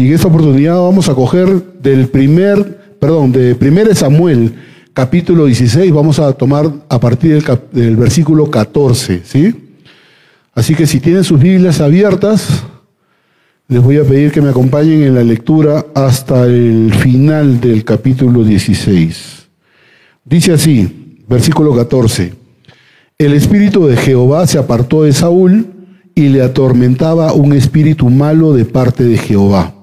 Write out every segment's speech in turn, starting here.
Y en esta oportunidad vamos a coger del primer, perdón, de 1 Samuel, capítulo 16, vamos a tomar a partir del, del versículo 14, ¿sí? Así que si tienen sus Biblias abiertas, les voy a pedir que me acompañen en la lectura hasta el final del capítulo 16. Dice así, versículo 14, el espíritu de Jehová se apartó de Saúl y le atormentaba un espíritu malo de parte de Jehová.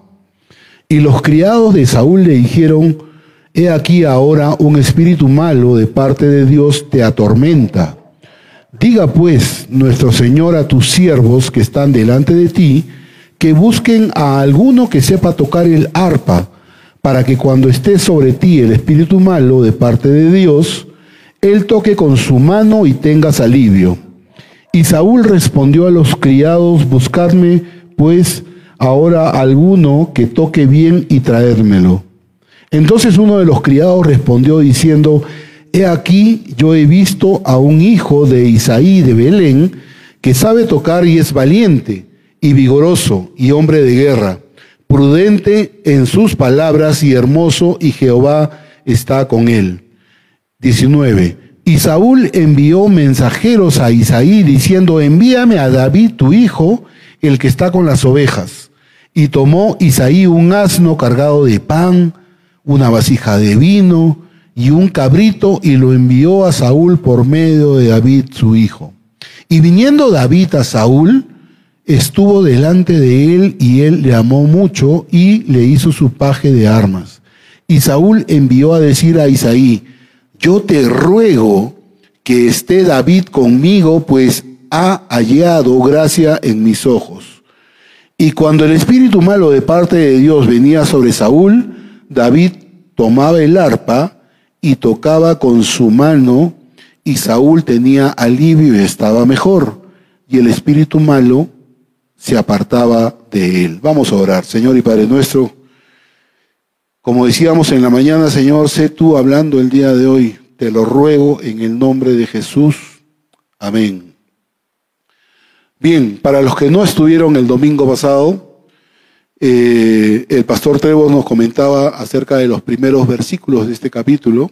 Y los criados de Saúl le dijeron, He aquí ahora un espíritu malo de parte de Dios te atormenta. Diga pues nuestro Señor a tus siervos que están delante de ti, que busquen a alguno que sepa tocar el arpa, para que cuando esté sobre ti el espíritu malo de parte de Dios, él toque con su mano y tengas alivio. Y Saúl respondió a los criados, buscadme pues ahora alguno que toque bien y traérmelo. Entonces uno de los criados respondió diciendo, He aquí yo he visto a un hijo de Isaí de Belén que sabe tocar y es valiente y vigoroso y hombre de guerra, prudente en sus palabras y hermoso y Jehová está con él. 19. Y Saúl envió mensajeros a Isaí diciendo, envíame a David tu hijo, el que está con las ovejas. Y tomó Isaí un asno cargado de pan, una vasija de vino y un cabrito y lo envió a Saúl por medio de David su hijo. Y viniendo David a Saúl, estuvo delante de él y él le amó mucho y le hizo su paje de armas. Y Saúl envió a decir a Isaí, yo te ruego que esté David conmigo, pues ha hallado gracia en mis ojos. Y cuando el espíritu malo de parte de Dios venía sobre Saúl, David tomaba el arpa y tocaba con su mano, y Saúl tenía alivio y estaba mejor, y el espíritu malo se apartaba de él. Vamos a orar, Señor y Padre nuestro. Como decíamos en la mañana, Señor, sé tú hablando el día de hoy. Te lo ruego en el nombre de Jesús. Amén. Bien, para los que no estuvieron el domingo pasado, eh, el pastor Trevo nos comentaba acerca de los primeros versículos de este capítulo.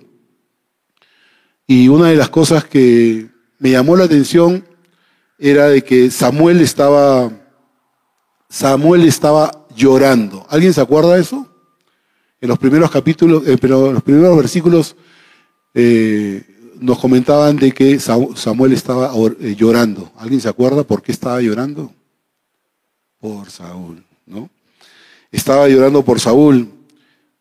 Y una de las cosas que me llamó la atención era de que Samuel estaba, Samuel estaba llorando. ¿Alguien se acuerda de eso? en los primeros capítulos, eh, pero los primeros versículos eh, nos comentaban de que Samuel estaba eh, llorando. ¿Alguien se acuerda por qué estaba llorando? Por Saúl, ¿no? Estaba llorando por Saúl,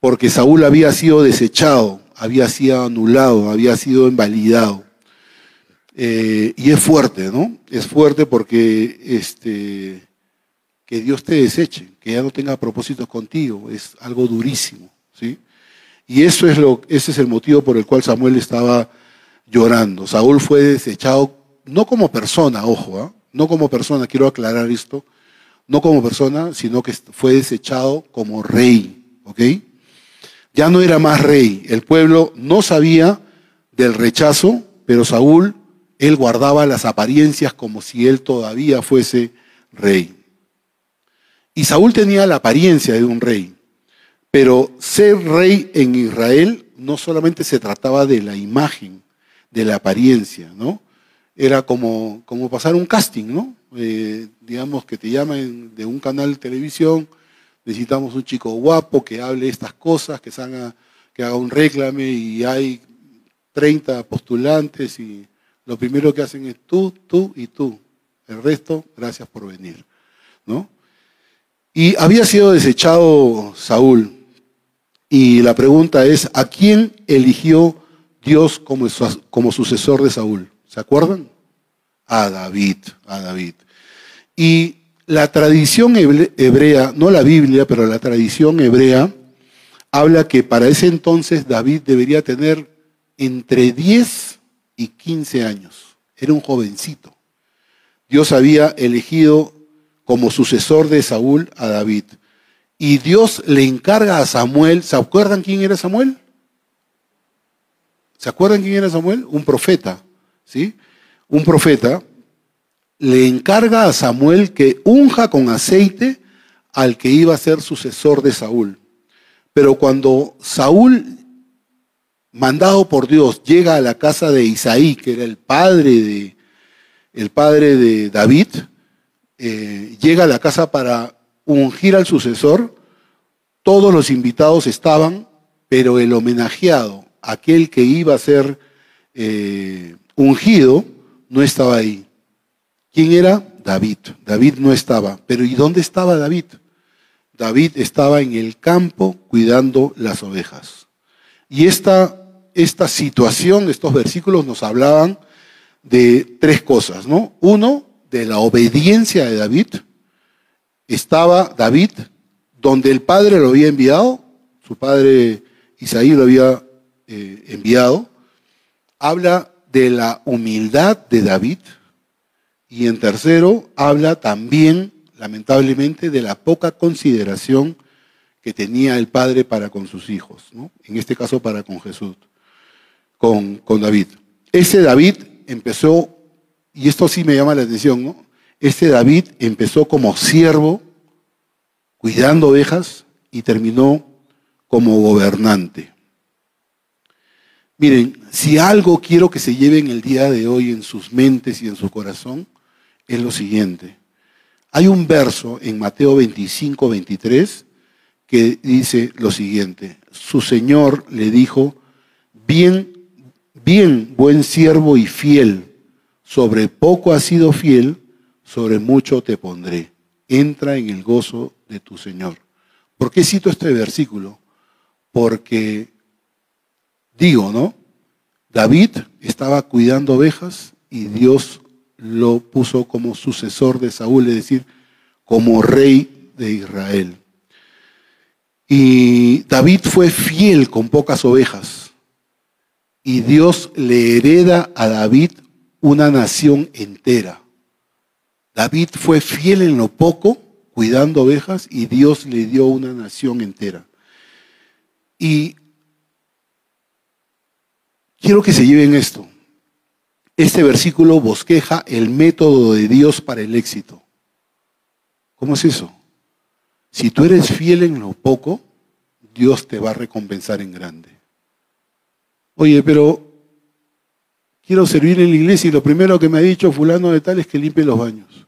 porque Saúl había sido desechado, había sido anulado, había sido invalidado. y es fuerte, ¿no? Es fuerte porque este, que Dios te deseche, que ya no tenga propósitos contigo, es algo durísimo. ¿sí? Y eso es lo, ese es el motivo por el cual Samuel estaba llorando. Saúl fue desechado, no como persona, ojo, ¿ah? no como persona, quiero aclarar esto, no como persona, sino que fue desechado como rey, ¿ok? Ya no era más rey. El pueblo no sabía del rechazo, pero Saúl, él guardaba las apariencias como si él todavía fuese rey. Y Saúl tenía la apariencia de un rey, pero ser rey en Israel no solamente se trataba de la imagen, de la apariencia, ¿no? Era como, como pasar un casting, ¿no? Eh, digamos que te llaman de un canal de televisión, necesitamos un chico guapo que hable estas cosas, que, haga, que haga un réclame y hay 30 postulantes y lo primero que hacen es tú, tú y tú. El resto, gracias por venir, ¿no? Y había sido desechado Saúl, y la pregunta es, ¿a quién eligió Dios como, sucesor de Saúl? ¿Se acuerdan? A David, a David. Y la tradición hebrea, no la Biblia, pero la tradición hebrea, habla que para ese entonces David debería tener entre 10 y 15 años. Era un jovencito. Dios había elegido como sucesor de Saúl a David. Y Dios le encarga a Samuel, ¿se acuerdan quién era Samuel? ¿Se acuerdan quién era Samuel? Un profeta, ¿sí? Un profeta le encarga a Samuel que unja con aceite al que iba a ser sucesor de Saúl. Pero cuando Saúl, mandado por Dios, llega a la casa de Isaí, que era el padre de, el padre de David, eh, llega a la casa para ungir al sucesor, todos los invitados estaban, pero el homenajeado, aquel que iba a ser eh, ungido, no estaba ahí. ¿Quién era? David. David no estaba. Pero ¿y dónde estaba David? David estaba en el campo cuidando las ovejas. Y esta, esta situación, estos versículos nos hablaban de tres cosas, ¿no? Uno, de la obediencia de David. Estaba David donde el padre lo había enviado, su padre Isaí lo había eh, enviado. Habla de la humildad de David. Y en tercero, habla también lamentablemente, de la poca consideración que tenía el padre para con sus hijos, en este caso para con Jesús, con, con David. Ese David empezó, y esto sí me llama la atención, ¿no? Este David empezó como siervo, cuidando ovejas, y terminó como gobernante. Miren, si algo quiero que se lleven el día de hoy en sus mentes y en su corazón, es lo siguiente. Hay un verso en Mateo 25, 23 que dice lo siguiente, su Señor le dijo, bien, bien, buen siervo y fiel, sobre poco has sido fiel, sobre mucho te pondré. Entra en el gozo de tu Señor. ¿Por qué cito este versículo? Porque digo, ¿no? David estaba cuidando ovejas y Dios lo puso como sucesor de Saúl, es decir, como rey de Israel. Y David fue fiel con pocas ovejas. Y Dios le hereda a David una nación entera. David fue fiel en lo poco, cuidando ovejas, y Dios le dio una nación entera. Y quiero que se lleven esto. Este versículo bosqueja el método de Dios para el éxito. ¿Cómo es eso? Si tú eres fiel en lo poco, Dios te va a recompensar en grande. Oye, pero quiero servir en la iglesia y lo primero que me ha dicho fulano de tal es que limpie los baños.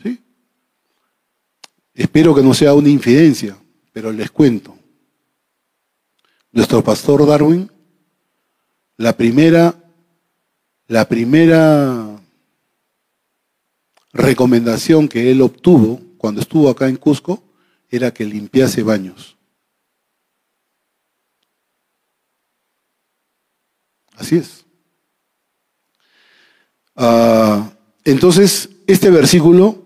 ¿Sí? Espero que no sea una infidencia, pero les cuento. Nuestro pastor Darwin la primera, la primera recomendación que él obtuvo cuando estuvo acá en Cusco era que limpiase baños. Así es. Ah, entonces, este versículo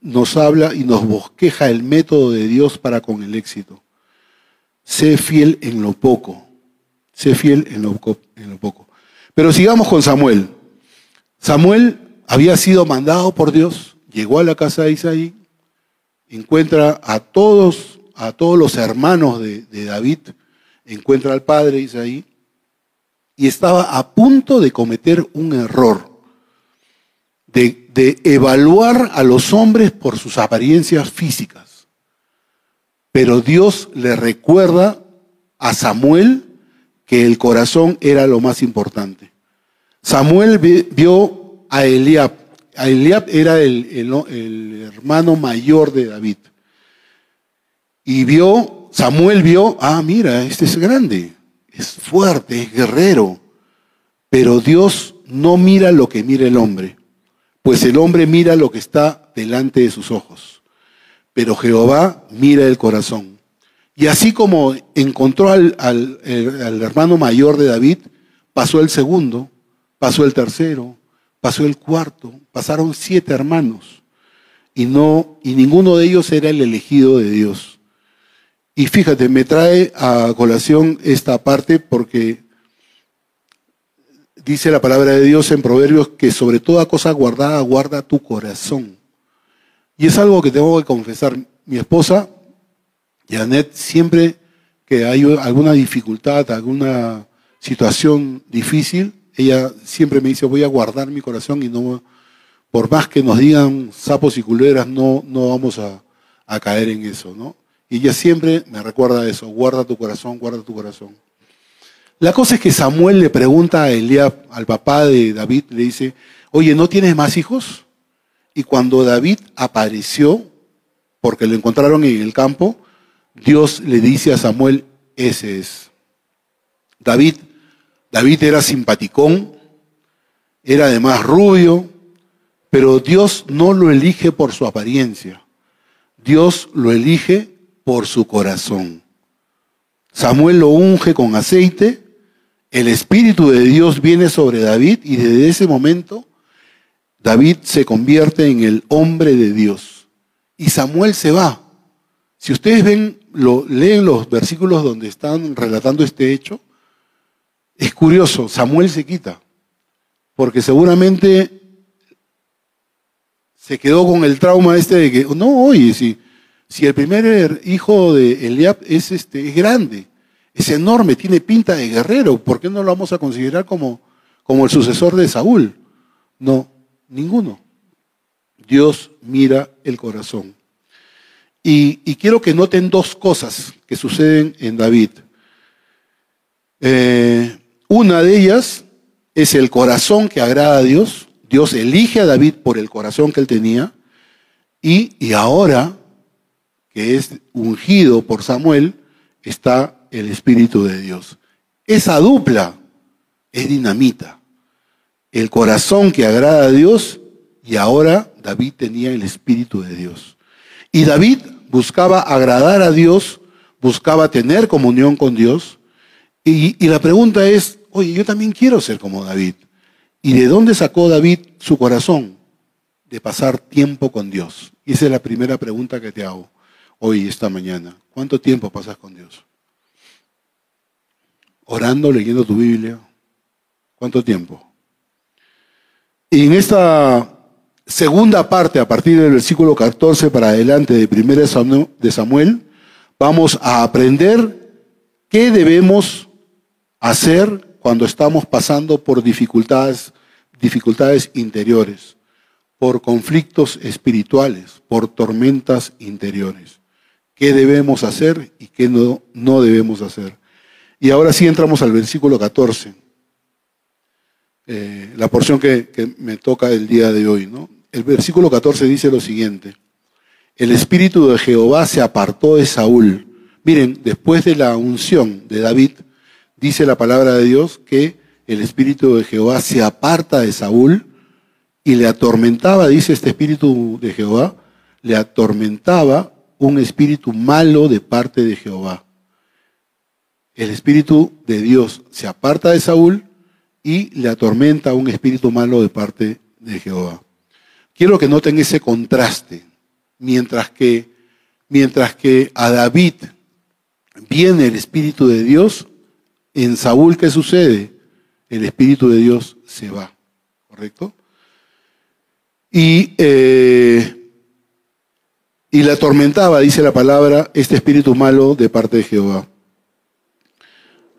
nos habla y nos bosqueja el método de Dios para con el éxito. Sé fiel en lo poco. Sé fiel en lo, poco. Pero sigamos con Samuel. Samuel había sido mandado por Dios, llegó a la casa de Isaí, encuentra a todos, a todos los hermanos de, David, encuentra al padre Isaí, y estaba a punto de cometer un error, de, de evaluar a los hombres por sus apariencias físicas. Pero Dios le recuerda a Samuel que el corazón era lo más importante. Samuel vio a Eliab. A Eliab era el, hermano mayor de David. Y vio, Samuel vio, ah, mira, este es grande, es fuerte, es guerrero. Pero Dios no mira lo que mira el hombre, pues el hombre mira lo que está delante de sus ojos. Pero Jehová mira el corazón. Y así como encontró al, hermano mayor de David, pasó el segundo, pasó el tercero, pasó el cuarto, pasaron siete hermanos. Y no, y ninguno de ellos era el elegido de Dios. Y fíjate, me trae a colación esta parte porque dice la palabra de Dios en Proverbios que sobre toda cosa guardada guarda tu corazón. Y es algo que tengo que confesar. Mi esposa Janet, siempre que hay alguna dificultad, alguna situación difícil, ella siempre me dice, voy a guardar mi corazón y no por más que nos digan sapos y culeras, no, no vamos a, caer en eso, ¿no? Y ella siempre me recuerda eso, guarda tu corazón, guarda tu corazón. La cosa es que Samuel le pregunta a Eliab, al papá de David, le dice, oye, ¿no tienes más hijos? Y cuando David apareció, porque lo encontraron en el campo, Dios le dice a Samuel, ese es. David, David era simpaticón, era además rubio, pero Dios no lo elige por su apariencia. Dios lo elige por su corazón. Samuel lo unge con aceite, el Espíritu de Dios viene sobre David y desde ese momento David se convierte en el hombre de Dios. Y Samuel se va. Si ustedes ven, lo, leen los versículos donde están relatando este hecho, es curioso, Samuel se quita, porque seguramente se quedó con el trauma este de que, no, oye, si, si el primer hijo de Eliab es, este, es grande, es enorme, tiene pinta de guerrero, ¿por qué no lo vamos a considerar como, como el sucesor de Saúl? No, ninguno. Dios mira el corazón. Y, quiero que noten dos cosas que suceden en David. Eh, una de ellas es el corazón que agrada a Dios. Dios elige a David por el corazón que él tenía. Y, y ahora, que es ungido por Samuel, está el Espíritu de Dios. Esa dupla es dinamita. El corazón que agrada a Dios y ahora David tenía el Espíritu de Dios. Y David buscaba agradar a Dios, buscaba tener comunión con Dios. Y, la pregunta es, oye, yo también quiero ser como David. ¿Y de dónde sacó David su corazón? De pasar tiempo con Dios. Y esa es la primera pregunta que te hago hoy, esta mañana. ¿Cuánto tiempo pasas con Dios? Orando, leyendo tu Biblia. ¿Cuánto tiempo? Y en esta segunda parte, a partir del versículo 14 para adelante de primera de Samuel, vamos a aprender qué debemos hacer cuando estamos pasando por dificultades, dificultades interiores, por conflictos espirituales, por tormentas interiores. ¿Qué debemos hacer y qué no, no debemos hacer? Y ahora sí entramos al versículo 14, eh, la porción que, que me toca el día de hoy, ¿no? el versículo 14 dice lo siguiente. El espíritu de Jehová se apartó de Saúl. Miren, después de la unción de David, dice la palabra de Dios que el espíritu de Jehová se aparta de Saúl y le atormentaba, dice este espíritu de Jehová, le atormentaba un espíritu malo de parte de Jehová. El espíritu de Dios se aparta de Saúl y le atormenta un espíritu malo de parte de Jehová. Quiero que noten ese contraste. Mientras que, mientras que a David viene el Espíritu de Dios, en Saúl, ¿qué sucede? El Espíritu de Dios se va. ¿Correcto? Y, eh, y le atormentaba, dice la palabra, este espíritu malo de parte de Jehová.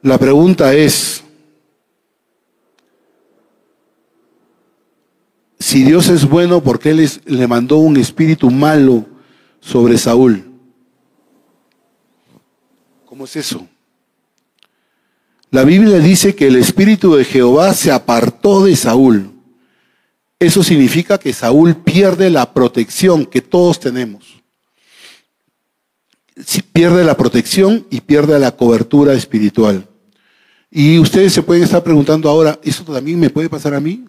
La pregunta es, Si Dios es bueno, ¿por qué le mandó un espíritu malo sobre Saúl? ¿Cómo es eso? La Biblia dice que el espíritu de Jehová se apartó de Saúl. Eso significa que Saúl pierde la protección que todos tenemos. Pierde la protección y pierde la cobertura espiritual. Y ustedes se pueden estar preguntando ahora, ¿eso también me puede pasar a mí?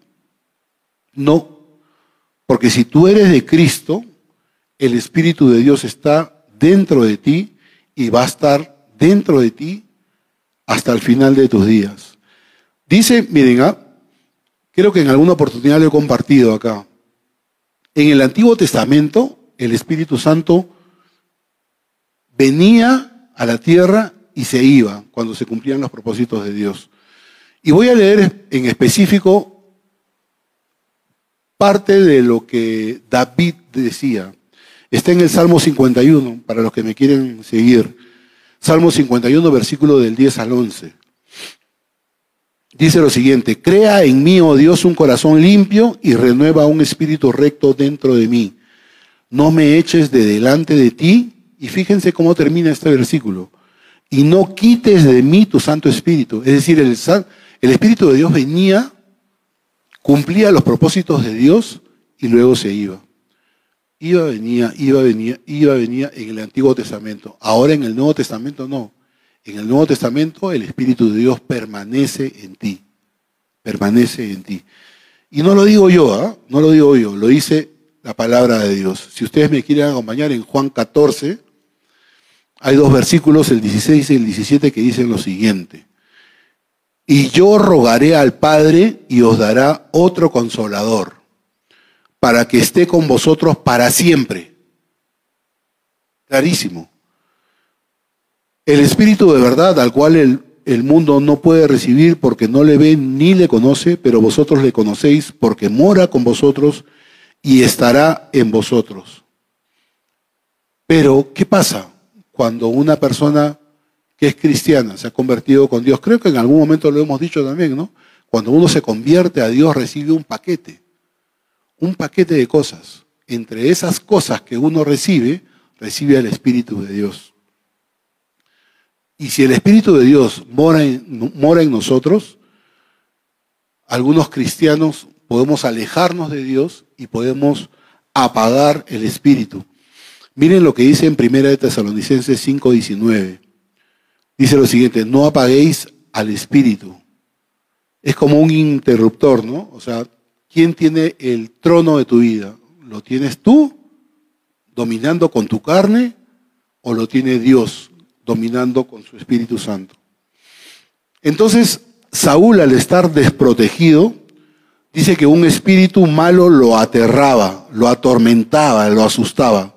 No, porque si tú eres de Cristo, el Espíritu de Dios está dentro de ti y va a estar dentro de ti hasta el final de tus días. Dice, miren, ah, creo que en alguna oportunidad lo he compartido acá. En el Antiguo Testamento, el Espíritu Santo venía a la tierra y se iba cuando se cumplían los propósitos de Dios. Y voy a leer en específico parte de lo que David decía. Está en el Salmo 51, para los que me quieren seguir. Salmo 51, versículo del 10 al 11. dice lo siguiente, crea en mí, oh Dios, un corazón limpio y renueva un espíritu recto dentro de mí. No me eches de delante de ti. Y fíjense cómo termina este versículo. Y no quites de mí tu Santo Espíritu. Es decir, el, Espíritu de Dios venía, cumplía los propósitos de Dios y luego se iba. Iba, venía, iba, venía, iba, venía en el Antiguo Testamento. Ahora en el Nuevo Testamento no. En el Nuevo Testamento el Espíritu de Dios permanece en ti. Permanece en ti. Y no lo digo yo, ¿ah? no lo digo yo, lo dice la palabra de Dios. Si ustedes me quieren acompañar en Juan 14, hay dos versículos, el 16 y el 17, que dicen lo siguiente. Y yo rogaré al Padre y os dará otro consolador, para que esté con vosotros para siempre. Clarísimo. El Espíritu de verdad, al cual el, el, mundo no puede recibir porque no le ve ni le conoce, pero vosotros le conocéis porque mora con vosotros y estará en vosotros. Pero, ¿qué pasa cuando una persona es cristiana se ha convertido con Dios? Creo que en algún momento lo hemos dicho también, ¿no? Cuando uno se convierte a Dios recibe un paquete, un paquete de cosas. Entre esas cosas que uno recibe, recibe al Espíritu de Dios. Y si el Espíritu de Dios mora en, mora en nosotros, algunos cristianos podemos alejarnos de Dios y podemos apagar el espíritu. Miren lo que dice en 1 de Tesalonicenses 5:19. Dice lo siguiente, no apaguéis al espíritu. Es como un interruptor, ¿no? O sea, ¿quién tiene el trono de tu vida? ¿Lo tienes tú dominando con tu carne o lo tiene Dios dominando con su Espíritu Santo? Entonces, Saúl al estar desprotegido, dice que un espíritu malo lo aterraba, lo atormentaba, lo asustaba.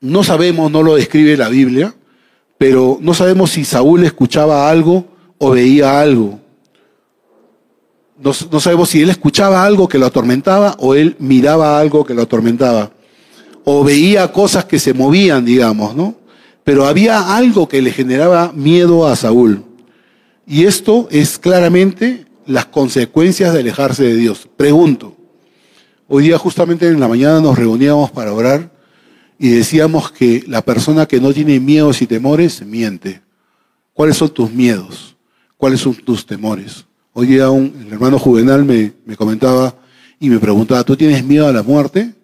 No sabemos, no lo describe la Biblia, pero no sabemos si Saúl escuchaba algo o veía algo. No, sabemos si él escuchaba algo que lo atormentaba o él miraba algo que lo atormentaba. O veía cosas que se movían, digamos, ¿no? Pero había algo que le generaba miedo a Saúl. Y esto es claramente las consecuencias de alejarse de Dios. Pregunto, hoy día justamente en la mañana nos reuníamos para orar y decíamos que la persona que no tiene miedos y temores miente. ¿Cuáles son tus miedos? ¿Cuáles son tus temores? Hoy día un, hermano Juvenal me, me comentaba y me preguntaba, ¿tú tienes miedo a la muerte?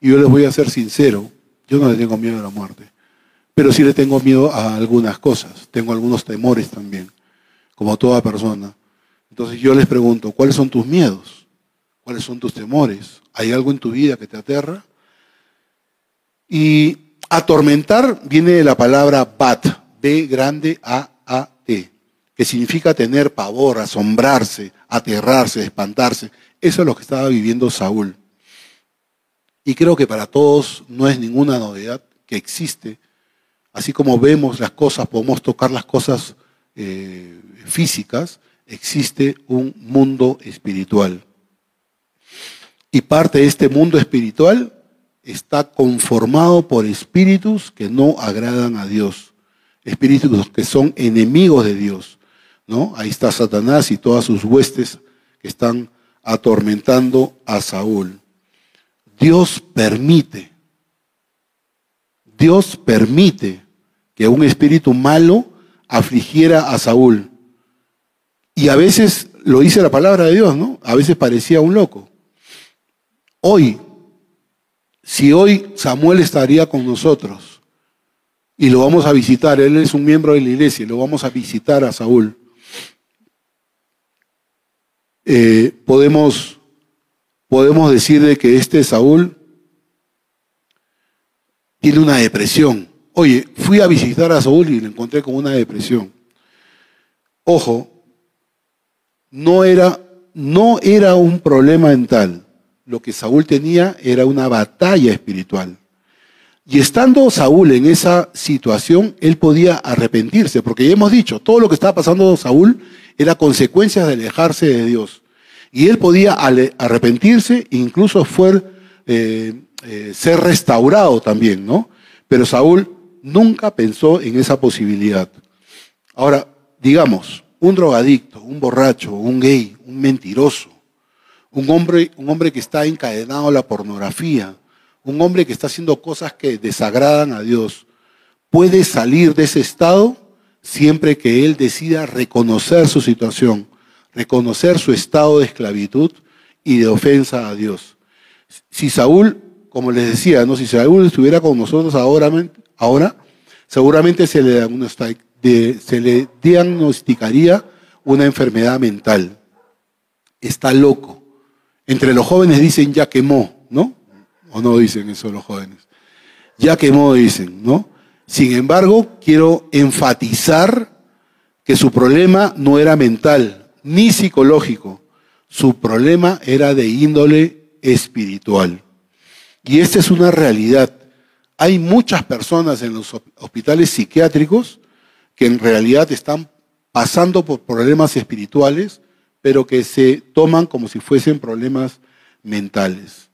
Y yo les voy a ser sincero, yo no le tengo miedo a la muerte, pero sí le tengo miedo a algunas cosas, tengo algunos temores también, como toda persona. Entonces yo les pregunto, ¿cuáles son tus miedos? ¿Cuáles son tus temores? ¿Hay algo en tu vida que te aterra? Y atormentar viene de la palabra bat, B grande A A T, que significa tener pavor, asombrarse, aterrarse, espantarse. Eso es lo que estaba viviendo Saúl. Y creo que para todos no es ninguna novedad que existe. Así como vemos las cosas, podemos tocar las cosas eh, físicas, existe un mundo espiritual. Y parte de este mundo espiritual está conformado por espíritus que no agradan a Dios, espíritus que son enemigos de Dios. ¿no? Ahí está Satanás y todas sus huestes que están atormentando a Saúl. Dios permite, Dios permite que un espíritu malo afligiera a Saúl. Y a veces lo dice la palabra de Dios, ¿no? A veces parecía un loco. Hoy, si hoy Samuel estaría con nosotros y lo vamos a visitar, él es un miembro de la iglesia, lo vamos a visitar a Saúl, eh, podemos, podemos decirle que este Saúl tiene una depresión. Oye, fui a visitar a Saúl y lo encontré con una depresión. Ojo, no era, no era un problema mental. Lo que Saúl tenía era una batalla espiritual. Y estando Saúl en esa situación, él podía arrepentirse, porque ya hemos dicho, todo lo que estaba pasando Saúl era consecuencia de alejarse de Dios. Y él podía arrepentirse, incluso fue, eh, eh, ser restaurado también, ¿no? Pero Saúl nunca pensó en esa posibilidad. Ahora, digamos, un drogadicto, un borracho, un gay, un mentiroso, un hombre, un hombre que está encadenado a la pornografía, un hombre que está haciendo cosas que desagradan a Dios, puede salir de ese estado siempre que él decida reconocer su situación, reconocer su estado de esclavitud y de ofensa a Dios. Si Saúl, como les decía, ¿no? si Saúl estuviera con nosotros ahora, ahora seguramente se le, se le diagnosticaría una enfermedad mental. Está loco. Entre los jóvenes dicen ya quemó, ¿no? ¿O no dicen eso los jóvenes? Ya quemó, dicen, ¿no? Sin embargo, quiero enfatizar que su problema no era mental ni psicológico, su problema era de índole espiritual. Y esta es una realidad. Hay muchas personas en los hospitales psiquiátricos que en realidad están pasando por problemas espirituales, pero que se toman como si fuesen problemas mentales.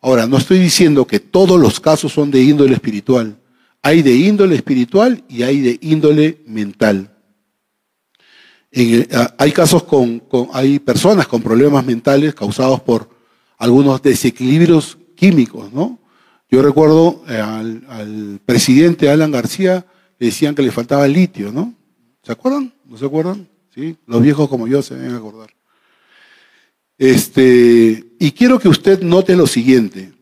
Ahora, no estoy diciendo que todos los casos son de índole espiritual. Hay de índole espiritual y hay de índole mental. hay casos con, hay personas con problemas mentales causados por algunos desequilibrios químicos, ¿no? Yo recuerdo eh, al, al, presidente Alan García le decían que le faltaba litio, ¿no? ¿Se acuerdan? ¿No se acuerdan? Los viejos como yo se deben acordar. Este, y quiero que usted note lo siguiente.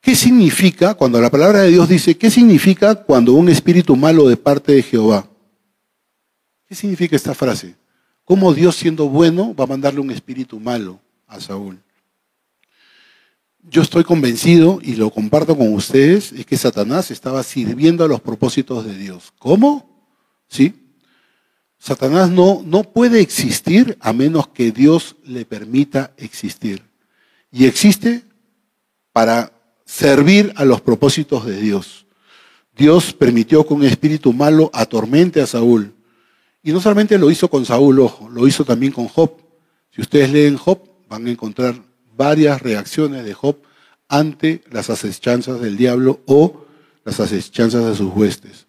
¿Qué significa cuando la palabra de Dios dice, qué significa cuando un espíritu malo de parte de Jehová? ¿Qué significa esta frase? ¿Cómo Dios siendo bueno va a mandarle un espíritu malo a Saúl? Yo estoy convencido y lo comparto con ustedes, es que Satanás estaba sirviendo a los propósitos de Dios. ¿Cómo? ¿Sí? Satanás no, no puede existir a menos que Dios le permita existir. Y existe para servir a los propósitos de Dios. Dios permitió que un espíritu malo atormente a Saúl. Y no solamente lo hizo con Saúl, ojo, lo hizo también con Job. Si ustedes leen Job, van a encontrar varias reacciones de Job ante las asechanzas del diablo o las asechanzas de sus huestes.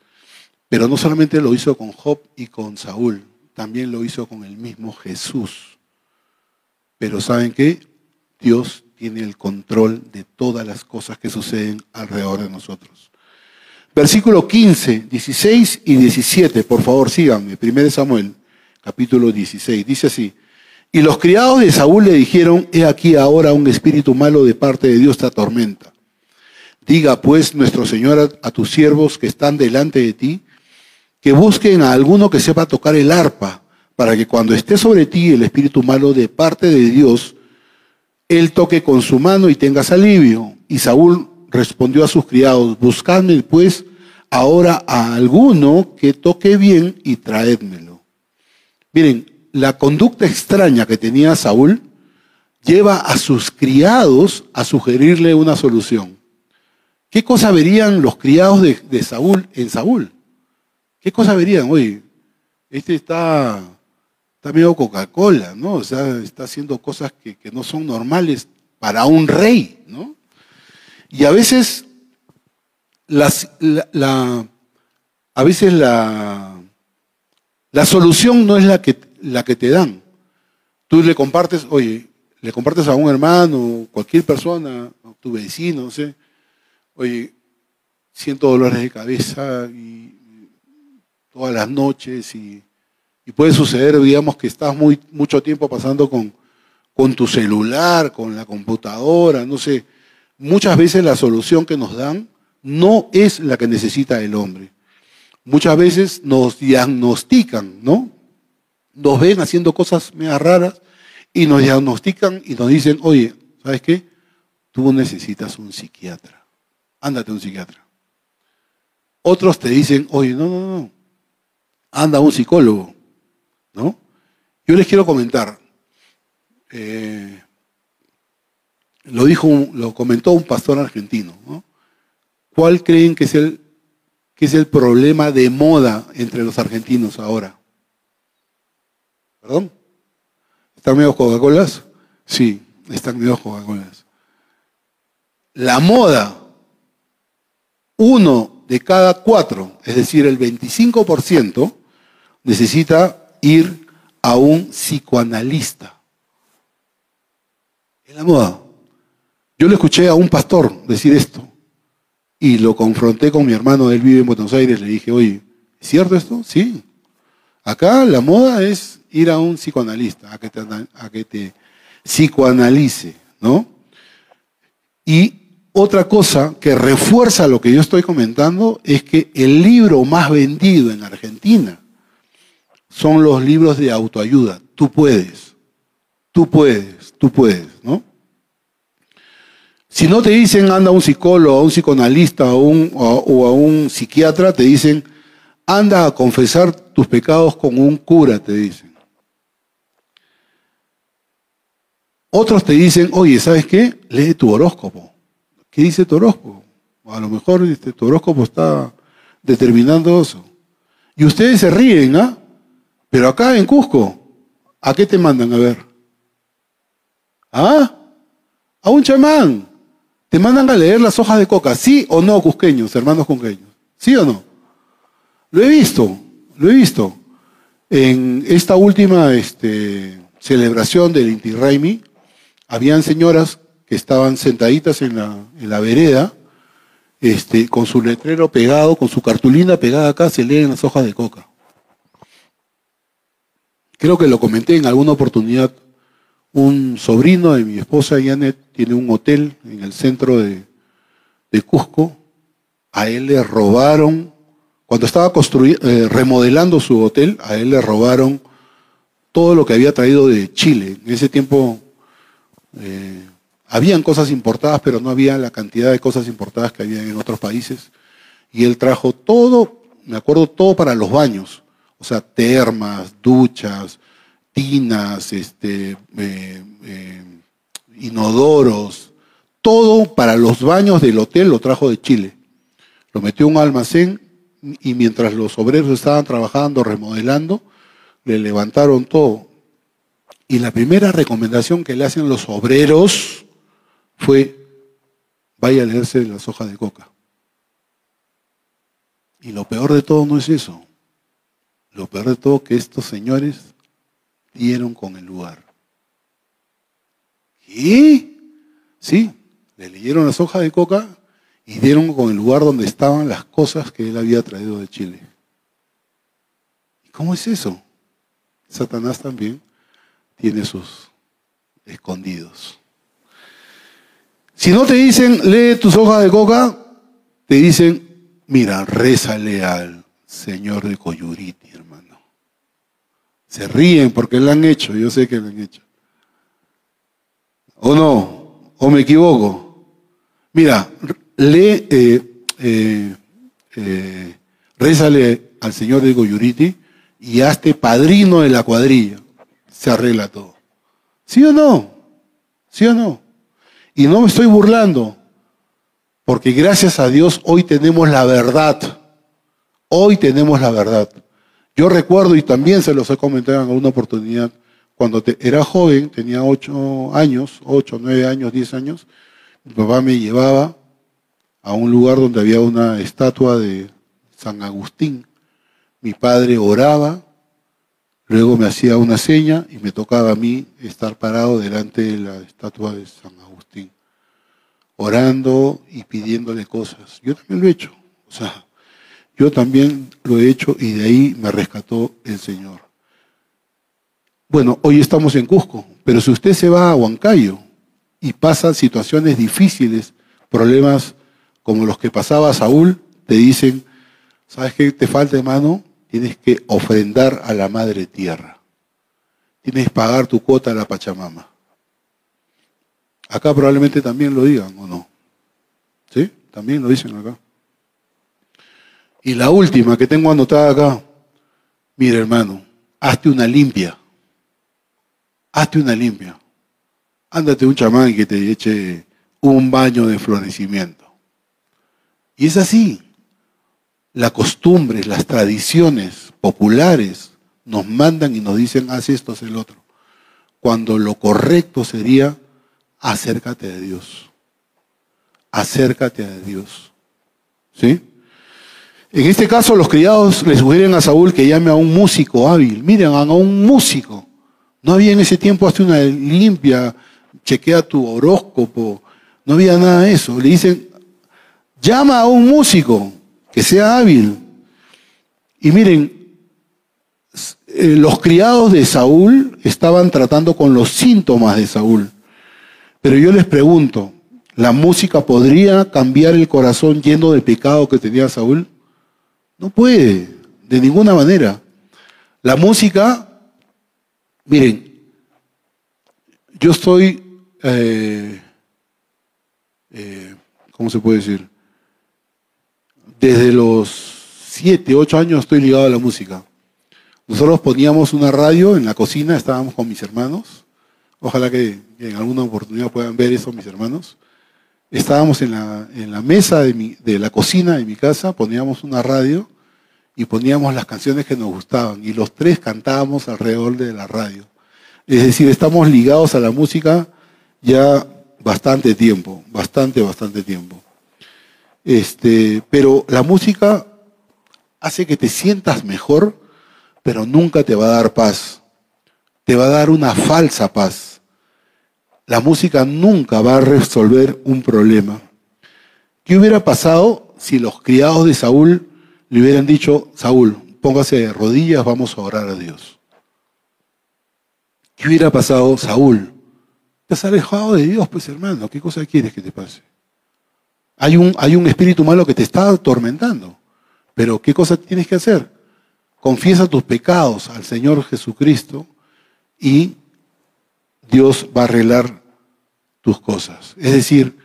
Pero no solamente lo hizo con Job y con Saúl, también lo hizo con el mismo Jesús. Pero ¿saben qué? Dios tiene el control de todas las cosas que suceden alrededor de nosotros. Versículo 15, 16 y 17, por favor síganme. 1 Samuel, capítulo 16. Dice así, y los criados de Saúl le dijeron, he aquí ahora un espíritu malo de parte de Dios te atormenta. Diga pues nuestro Señor a, tus siervos que están delante de ti, que busquen a alguno que sepa tocar el arpa, para que cuando esté sobre ti el espíritu malo de parte de Dios, él toque con su mano y tengas alivio. Y Saúl respondió a sus criados, buscadme pues ahora a alguno que toque bien y traédmelo. Miren, la conducta extraña que tenía Saúl lleva a sus criados a sugerirle una solución. ¿Qué cosa verían los criados de, Saúl en Saúl? ¿Qué cosa verían? Oye, este está, está medio Coca-Cola, ¿no? O sea, está haciendo cosas que, no son normales para un rey, ¿no? Y a veces, la, a veces la, la solución no es la que la que te dan. Tú le compartes, oye, le compartes a un hermano, cualquier persona, tu vecino, no sé, oye, siento dolores de cabeza y todas las noches y, puede suceder, digamos, que estás muy, mucho tiempo pasando con, con tu celular, con la computadora, no sé. Muchas veces la solución que nos dan no es la que necesita el hombre. Muchas veces nos diagnostican, ¿no? nos ven haciendo cosas medio raras y nos diagnostican y nos dicen, oye, ¿sabes qué? Tú necesitas un psiquiatra. Ándate un psiquiatra. Otros te dicen, oye, no, no, no, anda un psicólogo. ¿No? Yo les quiero comentar. Eh, lo dijo, lo comentó un pastor argentino. ¿no? ¿Cuál creen que es el es el problema de moda entre los argentinos ahora? ¿Perdón? ¿Están medio Coca-Colas? Sí, están medio Coca-Colas. La moda, uno de cada cuatro, es decir, el 25%, necesita ir a un psicoanalista. Es la moda. Yo le escuché a un pastor decir esto y lo confronté con mi hermano, él vive en Buenos Aires, le dije, oye, ¿es cierto esto? Sí. Acá la moda es ir a un psicoanalista, a que te, a que te psicoanalice, ¿no? Y otra cosa que refuerza lo que yo estoy comentando es que el libro más vendido en Argentina son los libros de autoayuda. Tú puedes, tú puedes, tú puedes, ¿no? Si no te dicen anda a un psicólogo, a un psicoanalista o, un, o a un psiquiatra, te dicen anda a confesar tus pecados con un cura, te dicen. Otros te dicen, oye, ¿sabes qué? Lee tu horóscopo. ¿Qué dice tu horóscopo? A lo mejor este, tu horóscopo está determinando eso. Y ustedes se ríen, ¿ah? Pero acá en Cusco, ¿a qué te mandan a ver? ¿Ah? A un chamán. Te mandan a leer las hojas de coca, ¿sí o no, cusqueños, hermanos cusqueños? ¿Sí o no? Lo he visto, lo he visto. En esta última este, celebración del Inti Raimi, habían señoras que estaban sentaditas en la, en la vereda, este, con su letrero pegado, con su cartulina pegada acá, se leen las hojas de coca. Creo que lo comenté en alguna oportunidad. Un sobrino de mi esposa, Janet, tiene un hotel en el centro de, de Cusco. A él le robaron, cuando estaba eh, remodelando su hotel, a él le robaron todo lo que había traído de Chile. En ese tiempo eh, habían cosas importadas, pero no había la cantidad de cosas importadas que había en otros países. Y él trajo todo, me acuerdo, todo para los baños. O sea, termas, duchas, tinas, este, eh, eh, inodoros, todo para los baños del hotel lo trajo de Chile. Lo metió en un almacén y mientras los obreros estaban trabajando, remodelando, le levantaron todo. Y la primera recomendación que le hacen los obreros fue, vaya a leerse las hojas de coca. Y lo peor de todo no es eso. Lo peor de todo que estos señores dieron con el lugar. ¿Y? Sí, le leyeron las hojas de coca y dieron con el lugar donde estaban las cosas que él había traído de Chile. ¿Y cómo es eso? Satanás también tiene sus escondidos. Si no te dicen, lee tus hojas de coca, te dicen, mira, rézale al Señor de Coyuriti, hermano. Se ríen porque lo han hecho, yo sé que lo han hecho. ¿O no? ¿O me equivoco? Mira, lee, eh, eh, eh, rézale al Señor de Coyuriti y hazte padrino de la cuadrilla se arregla todo. ¿Sí o no? ¿Sí o no? Y no me estoy burlando, porque gracias a Dios hoy tenemos la verdad. Hoy tenemos la verdad. Yo recuerdo, y también se los he comentado en alguna oportunidad, cuando era joven, tenía ocho años, ocho, nueve años, diez años, mi papá me llevaba a un lugar donde había una estatua de San Agustín. Mi padre oraba, Luego me hacía una seña y me tocaba a mí estar parado delante de la estatua de San Agustín, orando y pidiéndole cosas. Yo también lo he hecho. O sea, yo también lo he hecho y de ahí me rescató el Señor. Bueno, hoy estamos en Cusco, pero si usted se va a Huancayo y pasa situaciones difíciles, problemas como los que pasaba Saúl, te dicen, ¿sabes qué te falta, hermano? Tienes que ofrendar a la madre tierra. Tienes que pagar tu cuota a la Pachamama. Acá probablemente también lo digan, ¿o no? ¿Sí? También lo dicen acá. Y la última que tengo anotada acá, mira hermano, hazte una limpia. Hazte una limpia. Ándate un chamán que te eche un baño de florecimiento. Y es así las costumbres, las tradiciones populares nos mandan y nos dicen, haz esto, haz el otro. Cuando lo correcto sería, acércate a Dios. Acércate a Dios. ¿Sí? En este caso, los criados le sugieren a Saúl que llame a un músico hábil. Miren, a un músico. No había en ese tiempo hasta una limpia, chequea tu horóscopo. No había nada de eso. Le dicen, llama a un músico que sea hábil. Y miren, eh, los criados de Saúl estaban tratando con los síntomas de Saúl. Pero yo les pregunto, ¿la música podría cambiar el corazón lleno de pecado que tenía Saúl? No puede, de ninguna manera. La música, miren, yo estoy, eh, eh, ¿cómo se puede decir? Desde los siete, ocho años estoy ligado a la música. Nosotros poníamos una radio en la cocina, estábamos con mis hermanos. Ojalá que, en alguna oportunidad puedan ver eso mis hermanos. Estábamos en la, en la mesa de, de la cocina de mi casa, poníamos una radio y poníamos las canciones que nos gustaban y los tres cantábamos alrededor de la radio. Es decir, estamos ligados a la música ya bastante tiempo, bastante, bastante tiempo. Este, pero la música hace que te sientas mejor pero nunca te va a dar paz. Te va a dar una falsa paz. La música nunca va a resolver un problema. ¿Qué hubiera pasado si los criados de Saúl le hubieran dicho, Saúl, póngase de rodillas, vamos a orar a Dios? ¿Qué hubiera pasado, Saúl? Te has alejado de Dios, pues hermano, ¿qué cosa quieres que te pase? Hay un, hay un espíritu malo que te está atormentando, pero ¿qué cosa tienes que hacer? Confiesa tus pecados al Señor Jesucristo y Dios va a arreglar tus cosas. Es decir,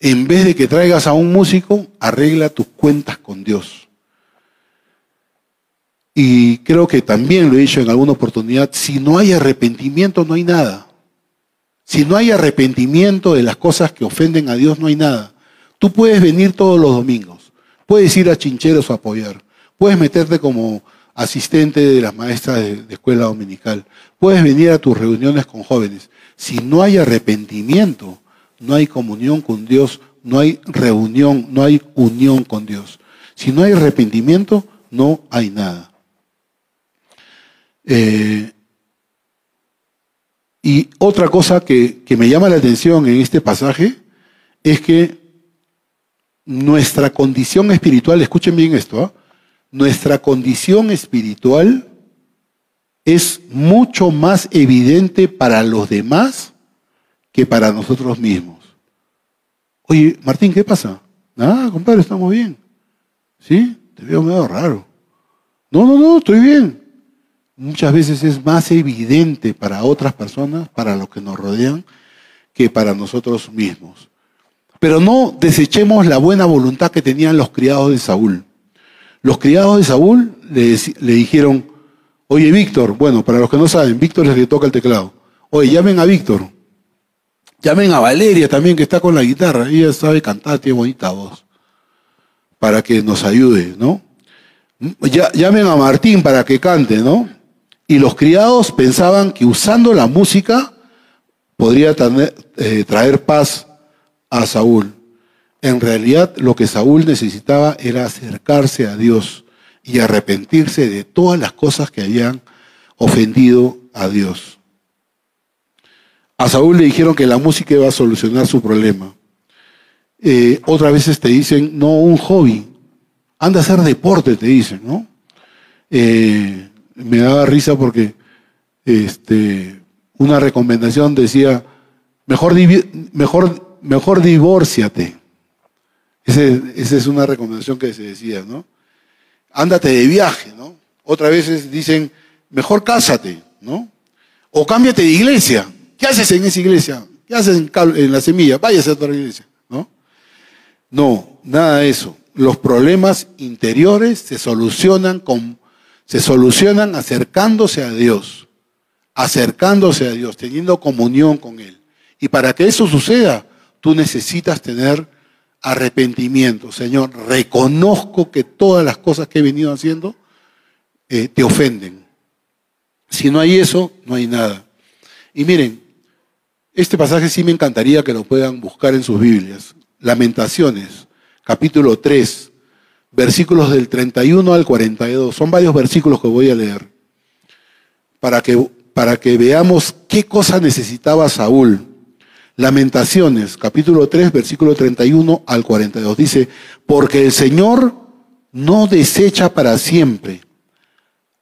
en vez de que traigas a un músico, arregla tus cuentas con Dios. Y creo que también lo he dicho en alguna oportunidad, si no hay arrepentimiento no hay nada. Si no hay arrepentimiento de las cosas que ofenden a Dios no hay nada. Tú puedes venir todos los domingos Puedes ir a chincheros a apoyar. Puedes meterte como asistente de las maestras de, escuela dominical. Puedes venir a tus reuniones con jóvenes. Si no hay arrepentimiento, no hay comunión con Dios, no hay reunión, no hay unión con Dios. Si no hay arrepentimiento, no hay nada. Eh, y otra cosa que me llama la atención en este pasaje es que nuestra condición espiritual, escuchen bien esto, ¿ah? nuestra condición espiritual es mucho más evidente para los demás que para nosotros mismos. Oye, Martín, ¿qué pasa? Nada, compadre, estamos bien. ¿Sí? Te veo medio raro. No, no, no, estoy bien. Muchas veces es más evidente para otras personas, para los que nos rodean, que para nosotros mismos. Pero no desechemos la buena voluntad que tenían los criados de Saúl. Los criados de Saúl le, dijeron, oye Víctor, bueno, para los que no saben, Víctor es el que toca el teclado. Oye, llamen a Víctor. Llamen a Valeria también, que está con la guitarra. Ella sabe cantar, tiene bonita voz. Para que nos ayude, ¿no? llamen a Martín para que cante, ¿no? Y los criados pensaban que usando la música podría eh, traer paz a Saúl. En realidad lo que Saúl necesitaba era acercarse a Dios y arrepentirse de todas las cosas que habían ofendido a Dios. A Saúl le dijeron que la música iba a solucionar su problema. Eh, otras veces te dicen, no, un hobby. Anda a hacer deporte, te dicen, ¿no? Eh, me daba risa porque este, una recomendación decía, mejor, mejor mejor divórciate. esa es una recomendación que se decía, ¿no? Ándate de viaje, ¿no? Otras veces dicen, mejor cásate, ¿no? O cámbiate de iglesia. ¿Qué haces en esa iglesia? ¿Qué haces en, la semilla? Váyase a otra iglesia, ¿no? No, nada de eso. Los problemas interiores se solucionan con, se solucionan acercándose a Dios, acercándose a Dios, teniendo comunión con Él. Y para que eso suceda, tú necesitas tener arrepentimiento. Señor, reconozco que todas las cosas que he venido haciendo eh, te ofenden. Si no hay eso, no hay nada. Y miren, este pasaje sí me encantaría que lo puedan buscar en sus Biblias. Lamentaciones, capítulo 3, versículos del 31 al 42. Son varios versículos que voy a leer para que, para que veamos qué cosa necesitaba Saúl. Lamentaciones, capítulo 3, versículo 31 al 42. Dice, porque el Señor no desecha para siempre,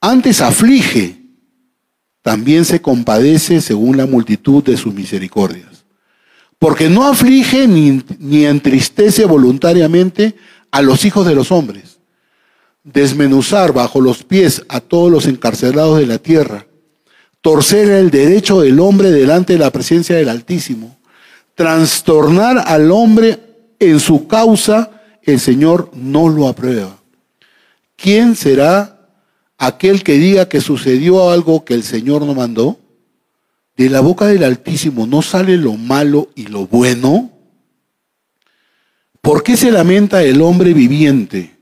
antes aflige, también se compadece según la multitud de sus misericordias. Porque no aflige ni, ni entristece voluntariamente a los hijos de los hombres. Desmenuzar bajo los pies a todos los encarcelados de la tierra. Torcer el derecho del hombre delante de la presencia del Altísimo. Trastornar al hombre en su causa, el Señor no lo aprueba. ¿Quién será aquel que diga que sucedió algo que el Señor no mandó? De la boca del Altísimo no sale lo malo y lo bueno. ¿Por qué se lamenta el hombre viviente?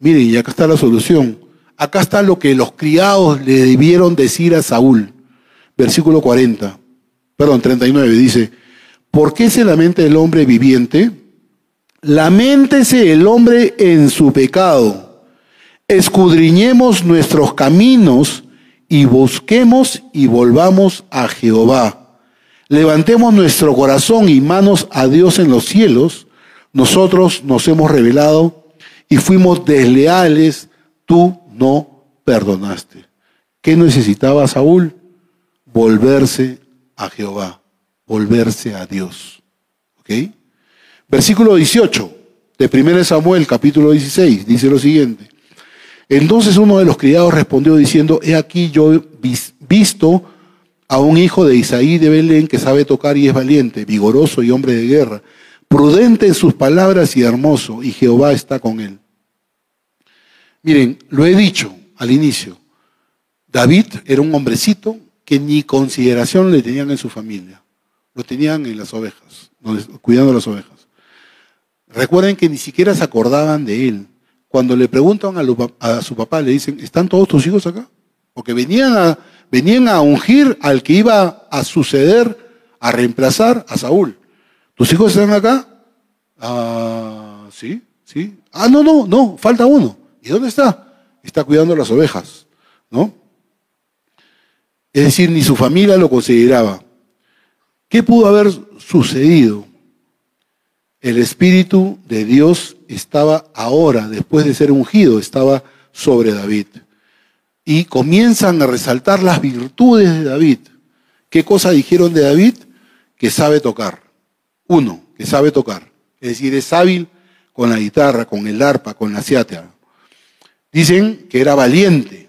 Miren, y acá está la solución. Acá está lo que los criados le debieron decir a Saúl. Versículo 40, perdón, 39, dice, ¿por qué se lamenta el hombre viviente? Laméntese el hombre en su pecado. Escudriñemos nuestros caminos y busquemos y volvamos a Jehová. Levantemos nuestro corazón y manos a Dios en los cielos nosotros nos hemos revelado y fuimos desleales, tú no perdonaste. ¿Qué necesitaba Saúl? Volverse a Jehová, volverse a Dios. ¿Ok? Versículo 18 de 1 Samuel, capítulo 16, dice lo siguiente. Entonces uno de los criados respondió diciendo, he aquí yo he visto a un hijo de Isaí de Belén que sabe tocar y es valiente, vigoroso y hombre de guerra prudente en sus palabras y hermoso, y Jehová está con él. Miren, lo he dicho al inicio, David era un hombrecito que ni consideración le tenían en su familia, lo tenían en las ovejas, cuidando las ovejas. Recuerden que ni siquiera se acordaban de él. Cuando le preguntan a, su papá, le dicen, ¿están todos tus hijos acá? Porque venían a, venían a ungir al que iba a suceder, a reemplazar a Saúl. ¿Tus hijos están acá? Ah, sí, sí. Ah, no, no, no, falta uno. ¿Y dónde está? Está cuidando las ovejas, ¿no? Es decir, ni su familia lo consideraba. ¿Qué pudo haber sucedido? El Espíritu de Dios estaba ahora, después de ser ungido, estaba sobre David. Y comienzan a resaltar las virtudes de David. ¿Qué cosa dijeron de David? Que sabe tocar. Uno, que sabe tocar. Es decir, es hábil con la guitarra, con el arpa, con la ciátara. Dicen que era valiente.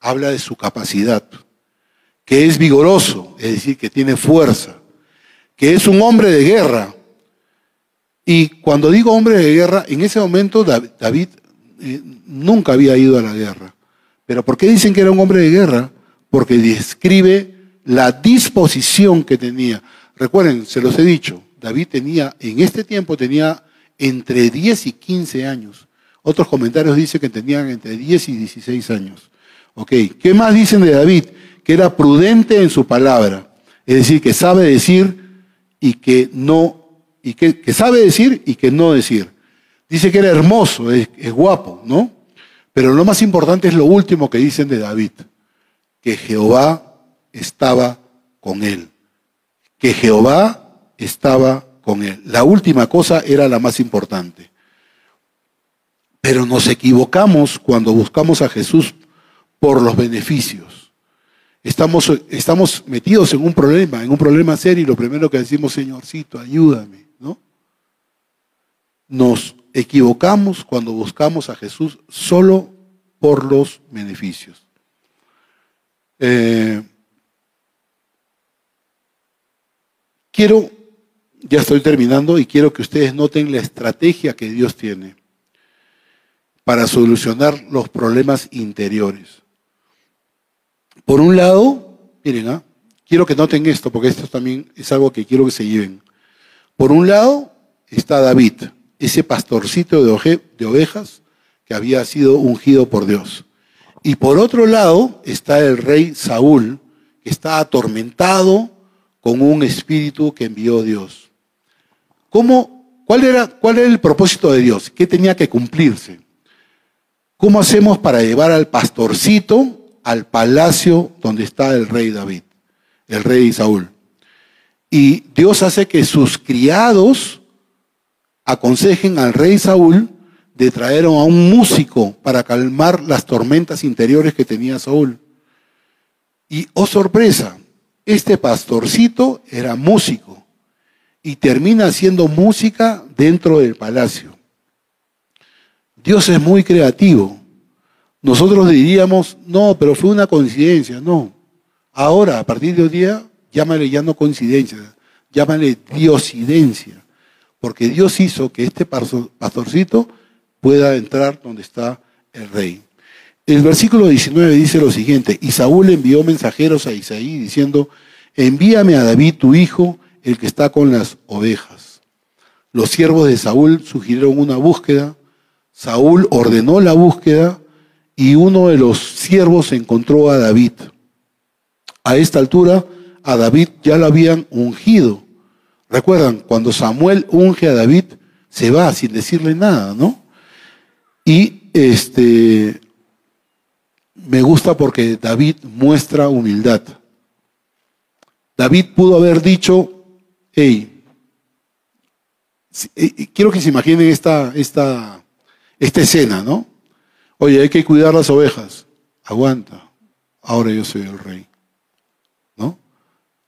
Habla de su capacidad. Que es vigoroso, es decir, que tiene fuerza. Que es un hombre de guerra. Y cuando digo hombre de guerra, en ese momento David eh, nunca había ido a la guerra. Pero ¿por qué dicen que era un hombre de guerra? Porque describe la disposición que tenía. Recuerden, se los he dicho, David tenía, en este tiempo tenía entre 10 y 15 años. Otros comentarios dicen que tenían entre 10 y 16 años. Ok, ¿qué más dicen de David? Que era prudente en su palabra. Es decir, que sabe decir y que no, y que, sabe decir y que no decir. Dice que era hermoso, es, es guapo, ¿no? Pero lo más importante es lo último que dicen de David, que Jehová estaba con él que Jehová estaba con él. La última cosa era la más importante. Pero nos equivocamos cuando buscamos a Jesús por los beneficios. Estamos, estamos metidos en un problema, en un problema serio, y lo primero que decimos, Señorcito, ayúdame, ¿no? Nos equivocamos cuando buscamos a Jesús solo por los beneficios. Eh, Quiero, ya estoy terminando, y quiero que ustedes noten la estrategia que Dios tiene para solucionar los problemas interiores. Por un lado, miren, ¿ah? quiero que noten esto, porque esto también es algo que quiero que se lleven. Por un lado está David, ese pastorcito de, de ovejas que había sido ungido por Dios. Y por otro lado está el rey Saúl, que está atormentado con un espíritu que envió Dios. ¿Cómo ¿cuál era, ¿cuál era el propósito de Dios? ¿Qué tenía que cumplirse? ¿Cómo hacemos para llevar al pastorcito al palacio donde está el rey David, el rey Saúl? Y Dios hace que sus criados aconsejen al rey Saúl de traer a un músico para calmar las tormentas interiores que tenía Saúl. Y, oh sorpresa, este pastorcito era músico y termina haciendo música dentro del palacio. Dios es muy creativo. Nosotros diríamos, no, pero fue una coincidencia. No. Ahora, a partir de hoy día, llámale ya no coincidencia, llámale diosidencia. Porque Dios hizo que este pastorcito pueda entrar donde está el rey. El versículo 19 dice lo siguiente, y Saúl envió mensajeros a Isaí diciendo, envíame a David tu hijo, el que está con las ovejas. Los siervos de Saúl sugirieron una búsqueda, Saúl ordenó la búsqueda y uno de los siervos encontró a David. A esta altura, a David ya lo habían ungido. Recuerdan, cuando Samuel unge a David, se va sin decirle nada, ¿no? Y este me gusta porque David muestra humildad. David pudo haber dicho, hey, eh, quiero que se imaginen esta, esta, esta escena, ¿no? Oye, hay que cuidar las ovejas. Aguanta. Ahora yo soy el rey. ¿No?